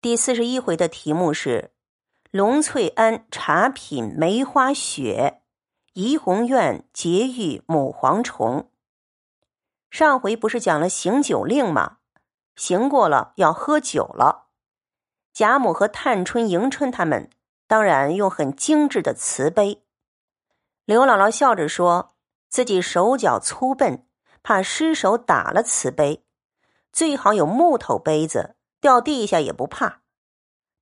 第四十一回的题目是“龙翠庵茶品梅花雪，怡红院结玉母蝗虫”。上回不是讲了行酒令吗？行过了要喝酒了。贾母和探春、迎春他们当然用很精致的瓷杯。刘姥姥笑着说自己手脚粗笨，怕失手打了瓷杯，最好有木头杯子。掉地下也不怕，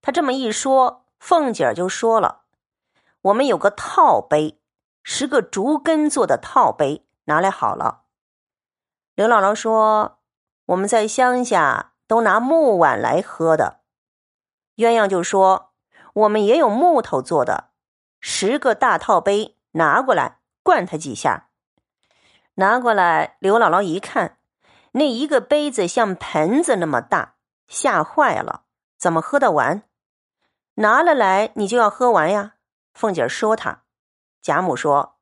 他这么一说，凤姐儿就说了：“我们有个套杯，十个竹根做的套杯，拿来好了。”刘姥姥说：“我们在乡下都拿木碗来喝的。”鸳鸯就说：“我们也有木头做的，十个大套杯，拿过来灌他几下。”拿过来，刘姥姥一看，那一个杯子像盆子那么大。吓坏了，怎么喝得完？拿了来，你就要喝完呀。凤姐说他，贾母说：“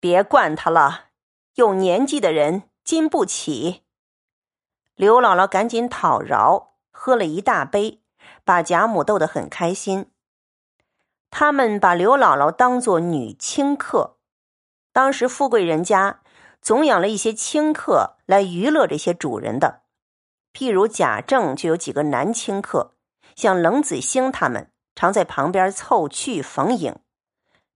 别惯他了，有年纪的人经不起。”刘姥姥赶紧讨饶，喝了一大杯，把贾母逗得很开心。他们把刘姥姥当做女清客，当时富贵人家总养了一些清客来娱乐这些主人的。譬如贾政就有几个男清客，像冷子兴他们，常在旁边凑趣逢迎。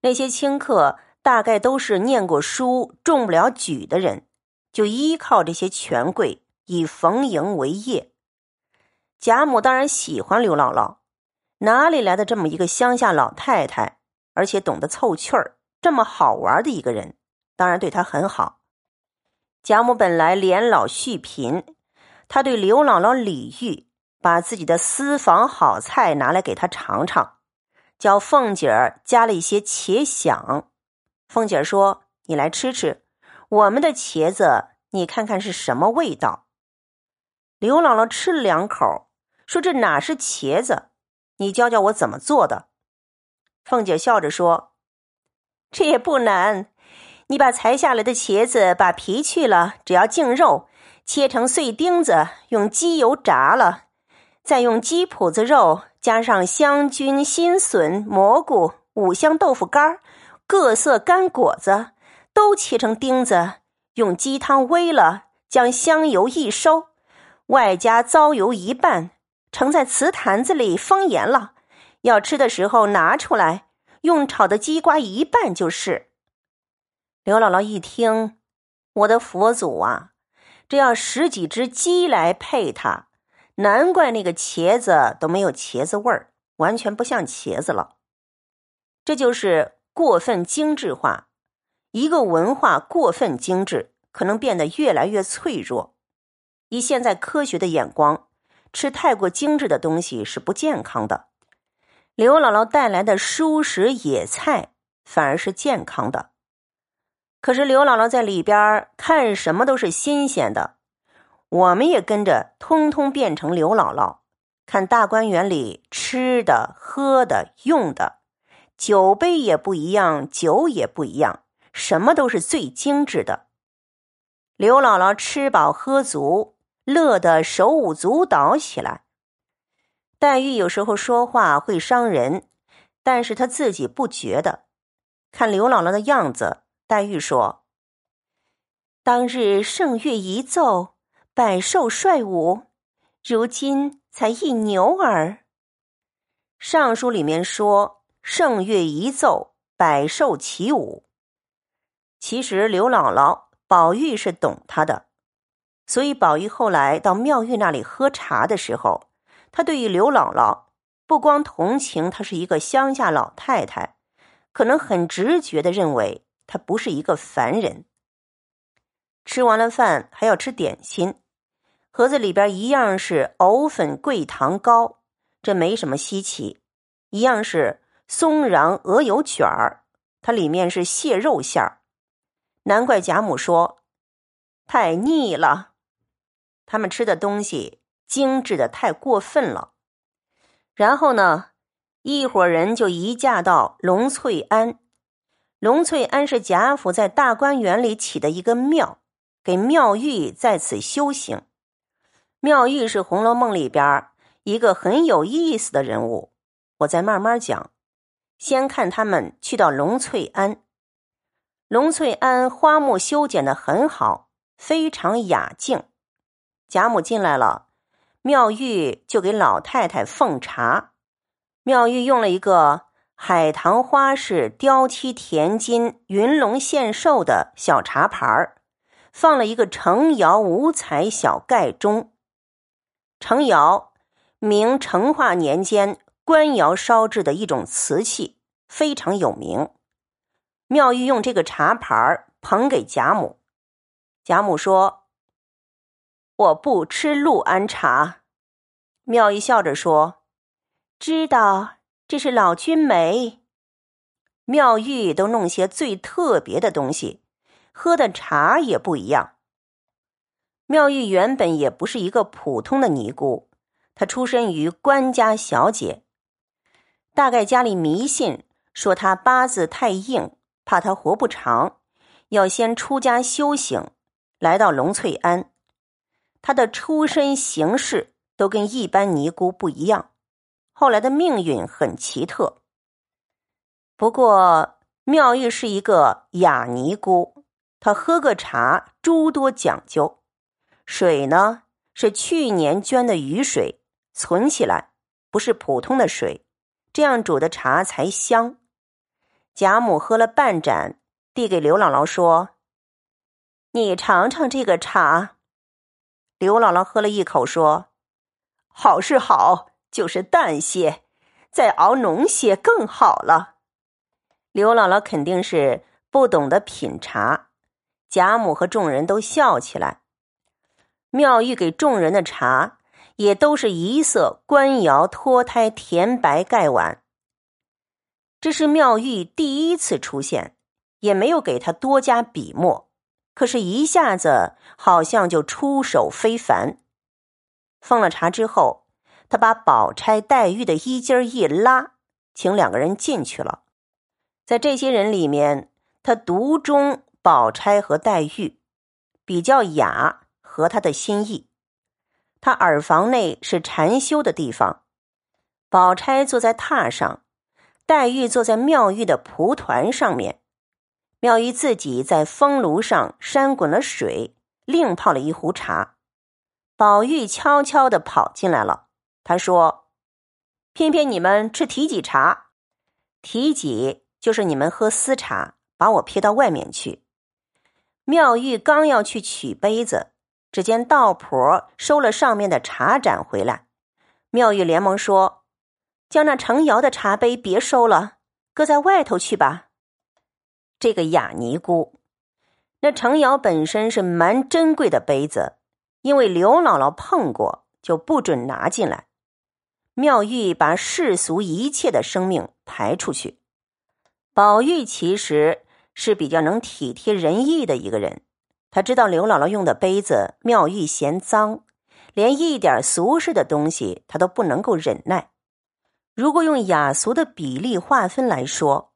那些清客大概都是念过书、中不了举的人，就依靠这些权贵以逢迎为业。贾母当然喜欢刘姥姥，哪里来的这么一个乡下老太太，而且懂得凑趣儿，这么好玩的一个人，当然对她很好。贾母本来年老续贫。他对刘姥姥李玉把自己的私房好菜拿来给他尝尝，叫凤姐儿加了一些茄响。凤姐儿说：“你来吃吃我们的茄子，你看看是什么味道。”刘姥姥吃了两口，说：“这哪是茄子？你教教我怎么做的。”凤姐笑着说：“这也不难，你把裁下来的茄子把皮去了，只要净肉。”切成碎丁子，用鸡油炸了，再用鸡脯子肉加上香菌、新笋、蘑菇、五香豆腐干各色干果子，都切成丁子，用鸡汤煨了，将香油一收，外加糟油一拌，盛在瓷坛子里封严了。要吃的时候拿出来，用炒的鸡瓜一拌就是。刘姥姥一听，我的佛祖啊！这要十几只鸡来配它，难怪那个茄子都没有茄子味儿，完全不像茄子了。这就是过分精致化，一个文化过分精致，可能变得越来越脆弱。以现在科学的眼光，吃太过精致的东西是不健康的。刘姥姥带来的蔬食野菜反而是健康的。可是刘姥姥在里边看什么都是新鲜的，我们也跟着通通变成刘姥姥，看大观园里吃的、喝的、用的，酒杯也不一样，酒也不一样，什么都是最精致的。刘姥姥吃饱喝足，乐得手舞足蹈起来。黛玉有时候说话会伤人，但是她自己不觉得。看刘姥姥的样子。黛玉说：“当日圣乐一奏，百兽率舞，如今才一牛儿。尚书里面说圣乐一奏，百兽起舞。其实刘姥姥、宝玉是懂她的，所以宝玉后来到妙玉那里喝茶的时候，他对于刘姥姥不光同情她是一个乡下老太太，可能很直觉的认为。”他不是一个凡人。吃完了饭还要吃点心，盒子里边一样是藕粉桂糖糕，这没什么稀奇；一样是松瓤鹅油卷儿，它里面是蟹肉馅儿。难怪贾母说太腻了，他们吃的东西精致的太过分了。然后呢，一伙人就移驾到龙翠庵。龙翠庵是贾府在大观园里起的一个庙，给妙玉在此修行。妙玉是《红楼梦》里边一个很有意思的人物。我再慢慢讲。先看他们去到龙翠庵，龙翠庵花木修剪的很好，非常雅静。贾母进来了，妙玉就给老太太奉茶。妙玉用了一个海棠花是雕漆填金、云龙献寿的小茶盘儿，放了一个成窑五彩小盖钟。成窑，明成化年间。官窑烧制的一种瓷器非常有名。妙玉用这个茶盘儿捧给贾母，贾母说：“我不吃陆安茶。”妙玉笑着说：“知道这是老君美。”妙玉都弄些最特别的东西，喝的茶也不一样。妙玉原本也不是一个普通的尼姑，她出身于官家小姐。大概家里迷信，说他八字太硬，怕他活不长，要先出家修行。来到龙翠庵，他的出身形式都跟一般尼姑不一样。后来的命运很奇特。不过妙玉是一个哑尼姑，她喝个茶诸多讲究。水呢是去年捐的雨水，存起来，不是普通的水。这样煮的茶才香。贾母喝了半盏，递给刘姥姥说：“你尝尝这个茶。”刘姥姥喝了一口，说：“好是好，就是淡些，再熬浓些更好了。”刘姥姥肯定是不懂得品茶。贾母和众人都笑起来。妙玉给众人的茶。也都是一色官窑脱胎甜白盖碗。这是妙玉第一次出现，也没有给他多加笔墨，可是，一下子好像就出手非凡。奉了茶之后，他把宝钗、黛玉的衣襟一拉，请两个人进去了。在这些人里面，他独钟宝钗和黛玉，比较雅，合他的心意。他耳房内是禅修的地方，宝钗坐在榻上，黛玉坐在妙玉的蒲团上面，妙玉自己在风炉上扇滚了水，另泡了一壶茶。宝玉悄悄的跑进来了，他说：“偏偏你们吃提己茶，提己就是你们喝私茶，把我撇到外面去。”妙玉刚要去取杯子。只见道婆收了上面的茶盏回来，妙玉连忙说：“将那成窑的茶杯别收了，搁在外头去吧。”这个雅尼姑，那成窑本身是蛮珍贵的杯子，因为刘姥姥碰过，就不准拿进来。妙玉把世俗一切的生命排出去。宝玉其实是比较能体贴人意的一个人。他知道刘姥姥用的杯子，妙玉嫌脏，连一点俗世的东西他都不能够忍耐。如果用雅俗的比例划分来说，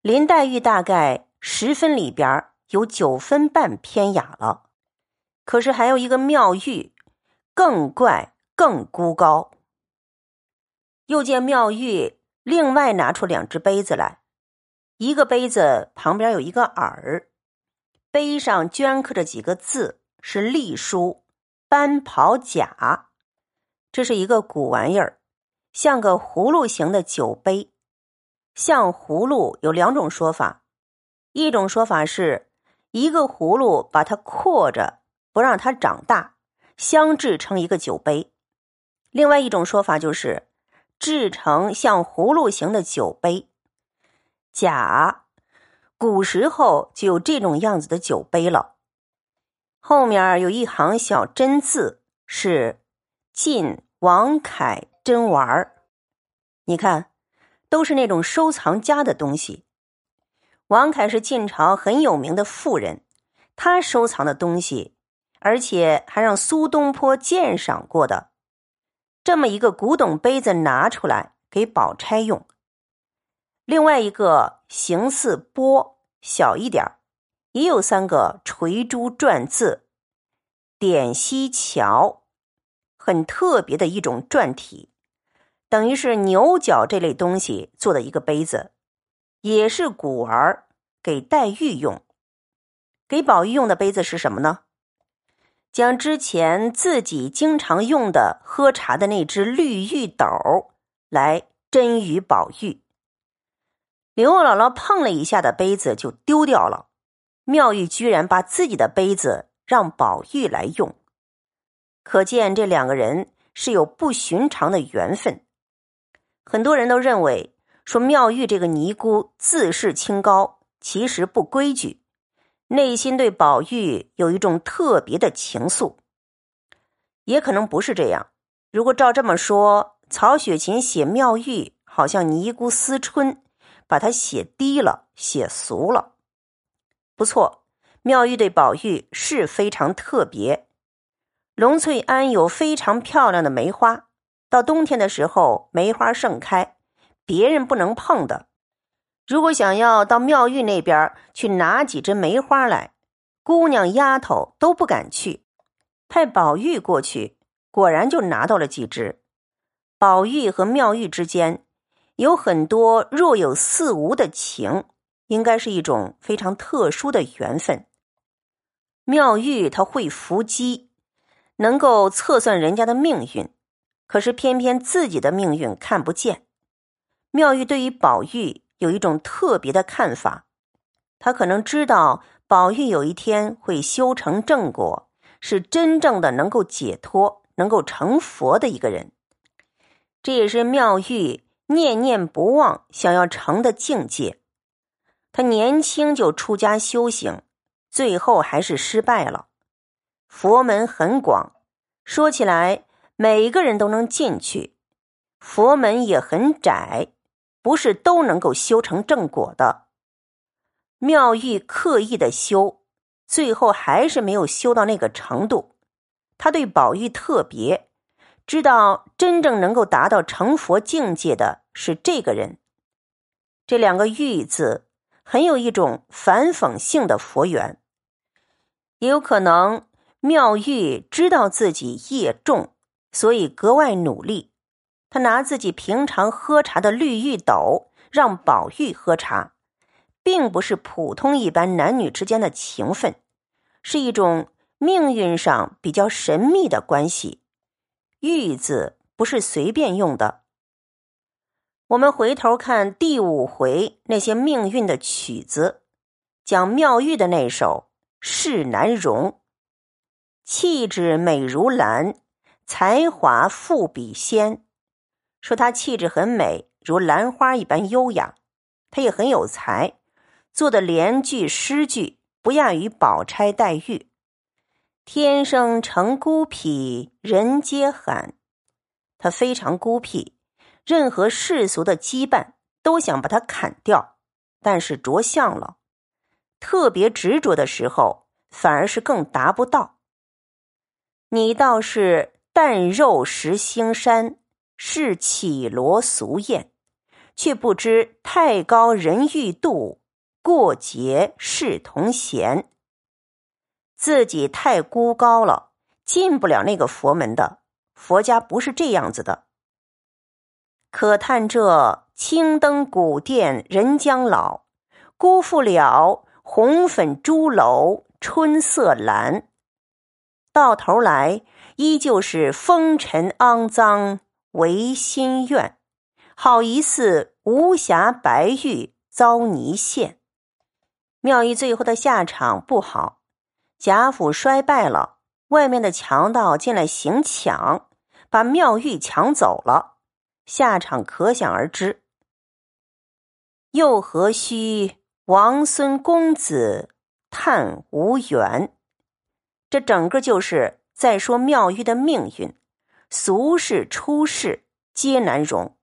林黛玉大概十分里边有九分半偏雅了。可是还有一个妙玉，更怪更孤高。又见妙玉另外拿出两只杯子来，一个杯子旁边有一个耳。碑上镌刻着几个字，是隶书“班袍甲”。这是一个古玩意儿，像个葫芦形的酒杯。像葫芦有两种说法，一种说法是一个葫芦把它扩着，不让它长大，相制成一个酒杯；另外一种说法就是制成像葫芦形的酒杯。甲。古时候就有这种样子的酒杯了，后面有一行小真字，是“晋王凯真玩儿”。你看，都是那种收藏家的东西。王凯是晋朝很有名的富人，他收藏的东西，而且还让苏东坡鉴赏过的，这么一个古董杯子拿出来给宝钗用。另外一个形似钵。小一点也有三个垂珠篆字：“点西桥”很特别的一种篆体，等于是牛角这类东西做的一个杯子，也是古儿给黛玉用。给宝玉用的杯子是什么呢？将之前自己经常用的喝茶的那只绿玉斗来斟与宝玉。刘姥姥碰了一下的杯子就丢掉了，妙玉居然把自己的杯子让宝玉来用。可见这两个人是有不寻常的缘分。很多人都认为说妙玉这个尼姑自视清高，其实不规矩，内心对宝玉有一种特别的情愫。也可能不是这样。如果照这么说，曹雪芹写妙玉好像尼姑思春，把它写低了，写俗了。不错，妙玉对宝玉是非常特别。龙翠庵有非常漂亮的梅花，到冬天的时候，梅花盛开，别人不能碰的。如果想要到妙玉那边去拿几枝梅花来，姑娘丫头都不敢去，派宝玉过去，果然就拿到了几枝。宝玉和妙玉之间有很多若有似无的情，应该是一种非常特殊的缘分。妙玉她会伏击。能够测算人家的命运，可是偏偏自己的命运看不见。妙玉对于宝玉有一种特别的看法，他可能知道宝玉有一天会修成正果，是真正的能够解脱、能够成佛的一个人。这也是妙玉念念不忘想要成的境界。他年轻就出家修行，最后还是失败了。佛门很广，说起来每个人都能进去；佛门也很窄，不是都能够修成正果的。妙玉刻意的修，最后还是没有修到那个程度。他对宝玉特别，知道真正能够达到成佛境界的是这个人。这两个“玉”字，很有一种反讽性的佛缘，也有可能。妙玉知道自己业重，所以格外努力。他拿自己平常喝茶的绿玉斗让宝玉喝茶，并不是普通一般男女之间的情分，是一种命运上比较神秘的关系。玉字不是随便用的。我们回头看第五回那些命运的曲子，讲妙玉的那首《世难容》。气质美如兰，才华富比仙。说她气质很美，如兰花一般优雅。她也很有才，做的联句诗句不亚于宝钗、黛玉。天生成孤僻，人皆罕。她非常孤僻，任何世俗的羁绊都想把它砍掉，但是着相了。特别执着的时候，反而是更达不到。你倒是淡肉食腥膻，是绮罗俗艳，却不知太高人欲度，过节是同嫌。自己太孤高了，进不了那个佛门的。佛家不是这样子的。可叹这青灯古殿人将老，辜负了红粉朱楼春色阑。到头来，依旧是风尘肮脏唯心愿，好疑似无瑕白玉遭泥陷。妙玉最后的下场不好，贾府衰败了，外面的强盗进来行抢，把妙玉抢走了，下场可想而知。又何须王孙公子叹无缘？这整个就是在说妙玉的命运，俗世出世皆难容。